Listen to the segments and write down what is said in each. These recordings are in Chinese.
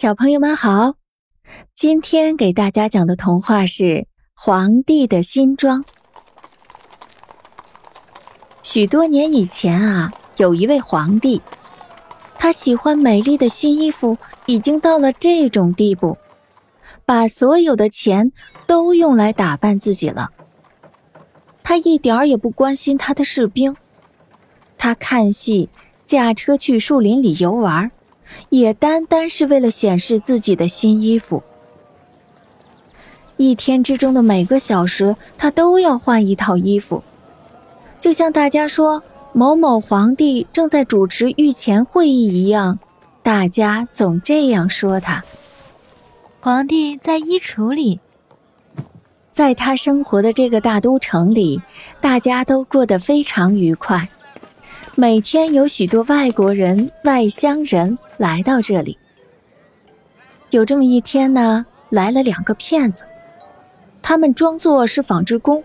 小朋友们好，今天给大家讲的童话是《皇帝的新装》。许多年以前啊，有一位皇帝，他喜欢美丽的新衣服，已经到了这种地步，把所有的钱都用来打扮自己了。他一点儿也不关心他的士兵，他看戏，驾车去树林里游玩。也单单是为了显示自己的新衣服。一天之中的每个小时，他都要换一套衣服。就像大家说某某皇帝正在主持御前会议一样，大家总这样说他。皇帝在衣橱里，在他生活的这个大都城里，大家都过得非常愉快。每天有许多外国人、外乡人来到这里。有这么一天呢，来了两个骗子，他们装作是纺织工，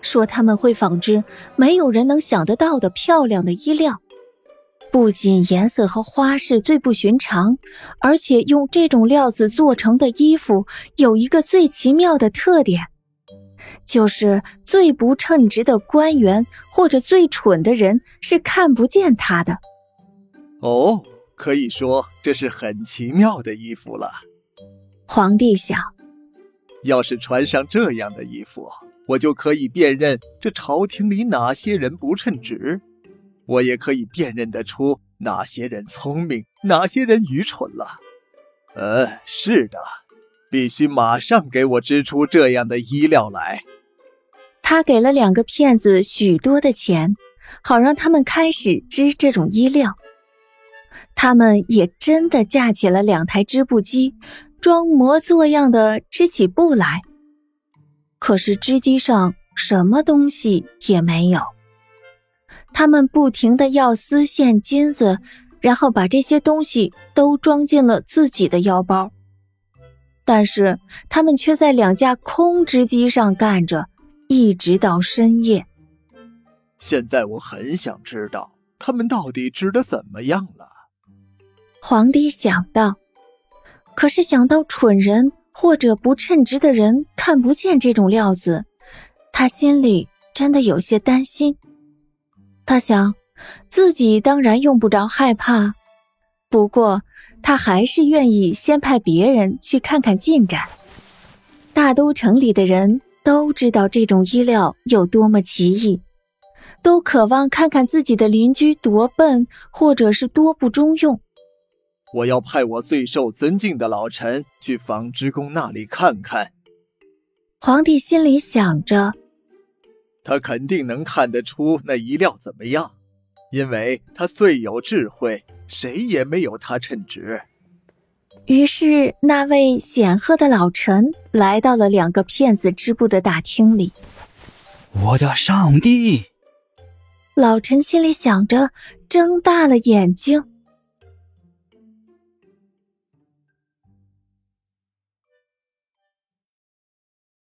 说他们会纺织没有人能想得到的漂亮的衣料，不仅颜色和花式最不寻常，而且用这种料子做成的衣服有一个最奇妙的特点。就是最不称职的官员或者最蠢的人是看不见他的。哦，可以说这是很奇妙的衣服了。皇帝想，要是穿上这样的衣服，我就可以辨认这朝廷里哪些人不称职，我也可以辨认得出哪些人聪明，哪些人愚蠢了。呃，是的。必须马上给我织出这样的衣料来。他给了两个骗子许多的钱，好让他们开始织这种衣料。他们也真的架起了两台织布机，装模作样的织起布来。可是织机上什么东西也没有。他们不停的要丝线、金子，然后把这些东西都装进了自己的腰包。但是他们却在两架空织机上干着，一直到深夜。现在我很想知道他们到底织的怎么样了。皇帝想到，可是想到蠢人或者不称职的人看不见这种料子，他心里真的有些担心。他想，自己当然用不着害怕，不过。他还是愿意先派别人去看看进展。大都城里的人都知道这种衣料有多么奇异，都渴望看看自己的邻居多笨，或者是多不中用。我要派我最受尊敬的老臣去纺织工那里看看。皇帝心里想着，他肯定能看得出那衣料怎么样，因为他最有智慧。谁也没有他称职。于是，那位显赫的老臣来到了两个骗子织布的大厅里。我的上帝！老臣心里想着，睁大了眼睛。